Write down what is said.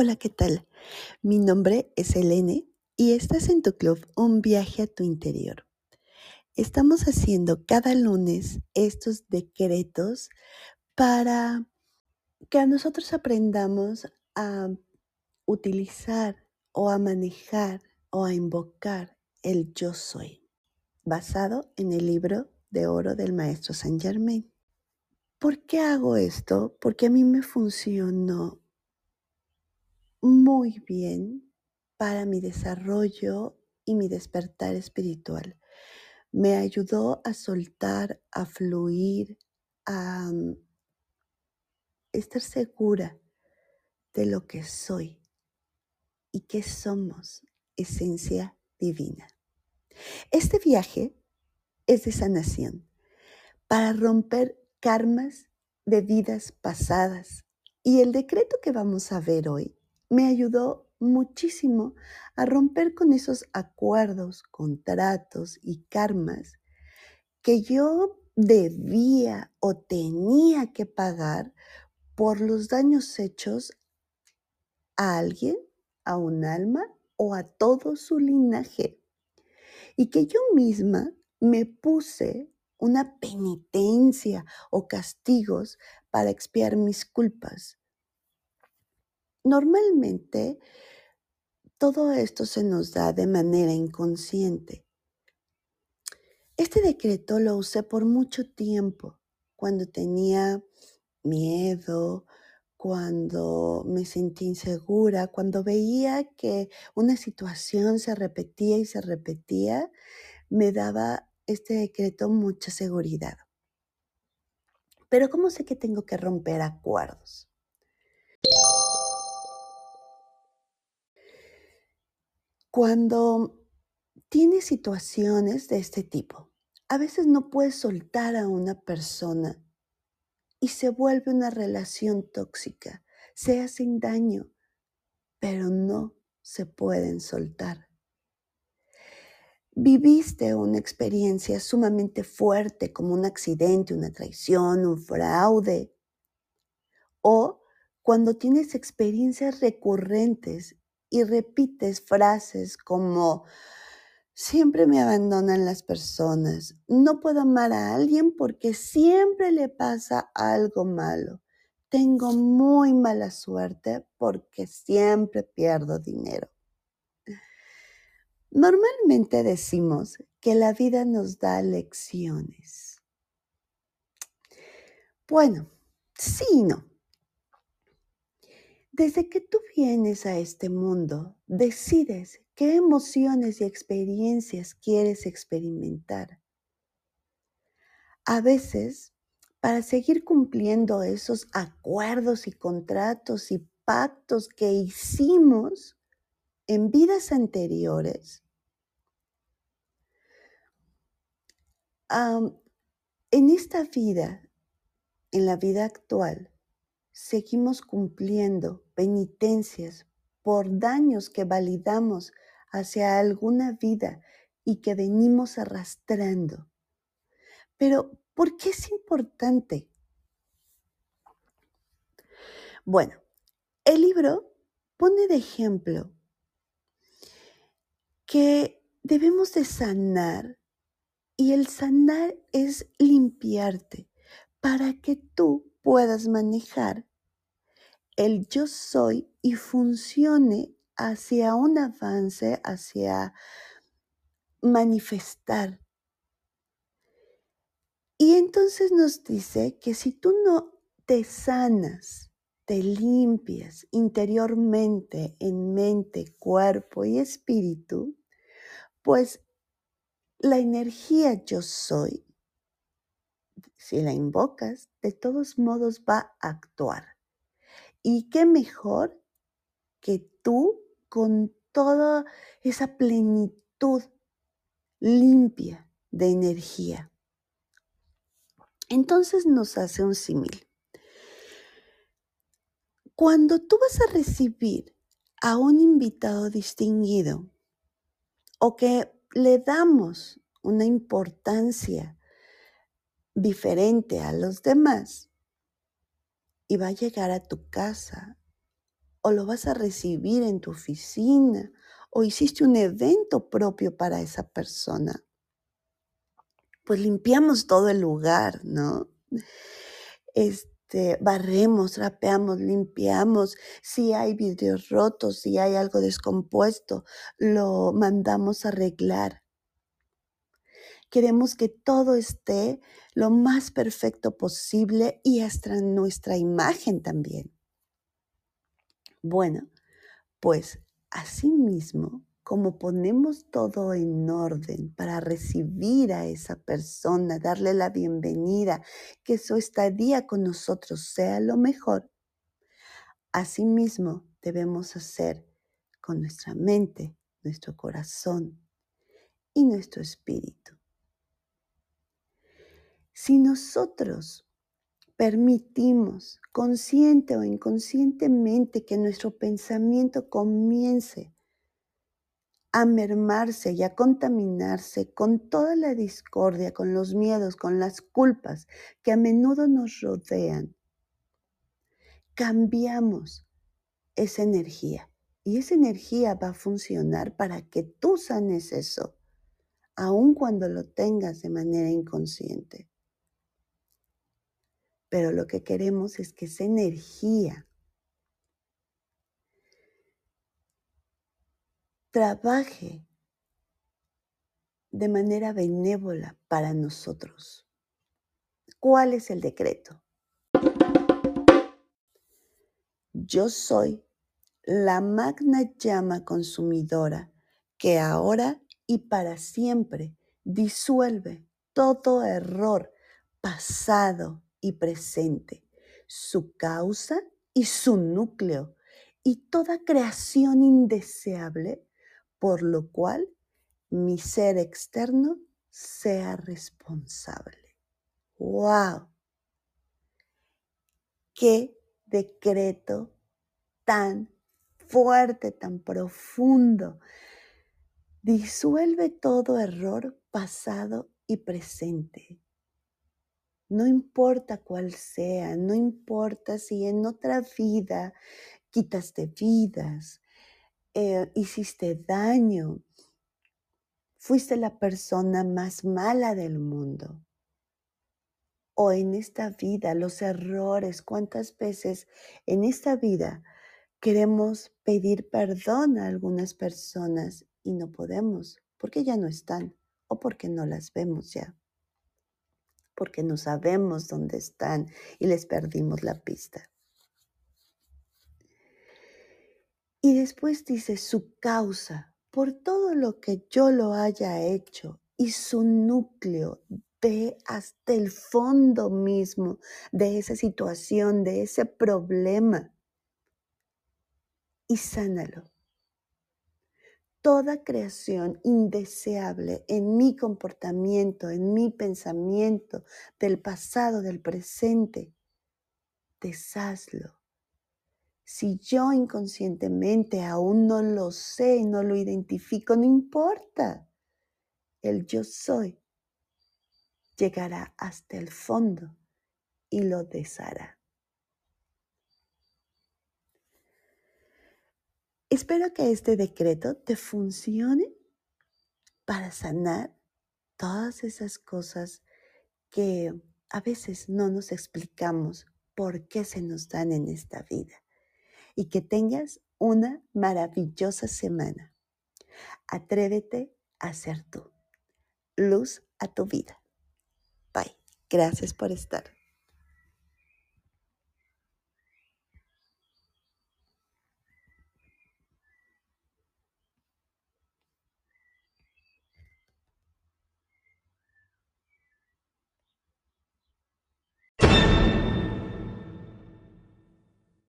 Hola, ¿qué tal? Mi nombre es Elene y estás en tu club Un viaje a tu interior. Estamos haciendo cada lunes estos decretos para que nosotros aprendamos a utilizar o a manejar o a invocar el yo soy, basado en el libro de oro del maestro Saint Germain. ¿Por qué hago esto? Porque a mí me funcionó muy bien para mi desarrollo y mi despertar espiritual. Me ayudó a soltar, a fluir, a mm, estar segura de lo que soy y que somos esencia divina. Este viaje es de sanación para romper karmas de vidas pasadas. Y el decreto que vamos a ver hoy me ayudó muchísimo a romper con esos acuerdos, contratos y karmas que yo debía o tenía que pagar por los daños hechos a alguien, a un alma o a todo su linaje. Y que yo misma me puse una penitencia o castigos para expiar mis culpas. Normalmente todo esto se nos da de manera inconsciente. Este decreto lo usé por mucho tiempo, cuando tenía miedo, cuando me sentí insegura, cuando veía que una situación se repetía y se repetía, me daba este decreto mucha seguridad. Pero ¿cómo sé que tengo que romper acuerdos? Cuando tienes situaciones de este tipo, a veces no puedes soltar a una persona y se vuelve una relación tóxica, se hacen daño, pero no se pueden soltar. Viviste una experiencia sumamente fuerte como un accidente, una traición, un fraude, o cuando tienes experiencias recurrentes y repites frases como siempre me abandonan las personas, no puedo amar a alguien porque siempre le pasa algo malo, tengo muy mala suerte porque siempre pierdo dinero. Normalmente decimos que la vida nos da lecciones. Bueno, sí y no. Desde que tú vienes a este mundo, decides qué emociones y experiencias quieres experimentar. A veces, para seguir cumpliendo esos acuerdos y contratos y pactos que hicimos, en vidas anteriores, en esta vida, en la vida actual, seguimos cumpliendo penitencias por daños que validamos hacia alguna vida y que venimos arrastrando. Pero, ¿por qué es importante? Bueno, el libro pone de ejemplo que debemos de sanar y el sanar es limpiarte para que tú puedas manejar el yo soy y funcione hacia un avance, hacia manifestar. Y entonces nos dice que si tú no te sanas, te limpias interiormente en mente, cuerpo y espíritu, pues la energía yo soy, si la invocas, de todos modos va a actuar. Y qué mejor que tú con toda esa plenitud limpia de energía. Entonces nos hace un símil. Cuando tú vas a recibir a un invitado distinguido, o que le damos una importancia diferente a los demás y va a llegar a tu casa o lo vas a recibir en tu oficina o hiciste un evento propio para esa persona. Pues limpiamos todo el lugar, ¿no? Este, barremos, trapeamos, limpiamos. Si hay vidrios rotos, si hay algo descompuesto, lo mandamos a arreglar. Queremos que todo esté lo más perfecto posible y hasta nuestra imagen también. Bueno, pues asimismo, como ponemos todo en orden para recibir a esa persona, darle la bienvenida, que su estadía con nosotros sea lo mejor, asimismo debemos hacer con nuestra mente, nuestro corazón y nuestro espíritu. Si nosotros permitimos consciente o inconscientemente que nuestro pensamiento comience a mermarse y a contaminarse con toda la discordia, con los miedos, con las culpas que a menudo nos rodean, cambiamos esa energía. Y esa energía va a funcionar para que tú sanes eso, aun cuando lo tengas de manera inconsciente. Pero lo que queremos es que esa energía trabaje de manera benévola para nosotros. ¿Cuál es el decreto? Yo soy la magna llama consumidora que ahora y para siempre disuelve todo error pasado y presente, su causa y su núcleo, y toda creación indeseable, por lo cual mi ser externo sea responsable. ¡Wow! ¡Qué decreto tan fuerte, tan profundo! Disuelve todo error pasado y presente. No importa cuál sea, no importa si en otra vida quitaste vidas, eh, hiciste daño, fuiste la persona más mala del mundo. O en esta vida, los errores, cuántas veces en esta vida queremos pedir perdón a algunas personas y no podemos porque ya no están o porque no las vemos ya porque no sabemos dónde están y les perdimos la pista. Y después dice su causa, por todo lo que yo lo haya hecho y su núcleo, ve hasta el fondo mismo de esa situación, de ese problema y sánalo toda creación indeseable en mi comportamiento, en mi pensamiento, del pasado, del presente, deshazlo. Si yo inconscientemente aún no lo sé, no lo identifico, no importa. El yo soy llegará hasta el fondo y lo deshará. Espero que este decreto te funcione para sanar todas esas cosas que a veces no nos explicamos por qué se nos dan en esta vida. Y que tengas una maravillosa semana. Atrévete a ser tú. Luz a tu vida. Bye. Gracias por estar.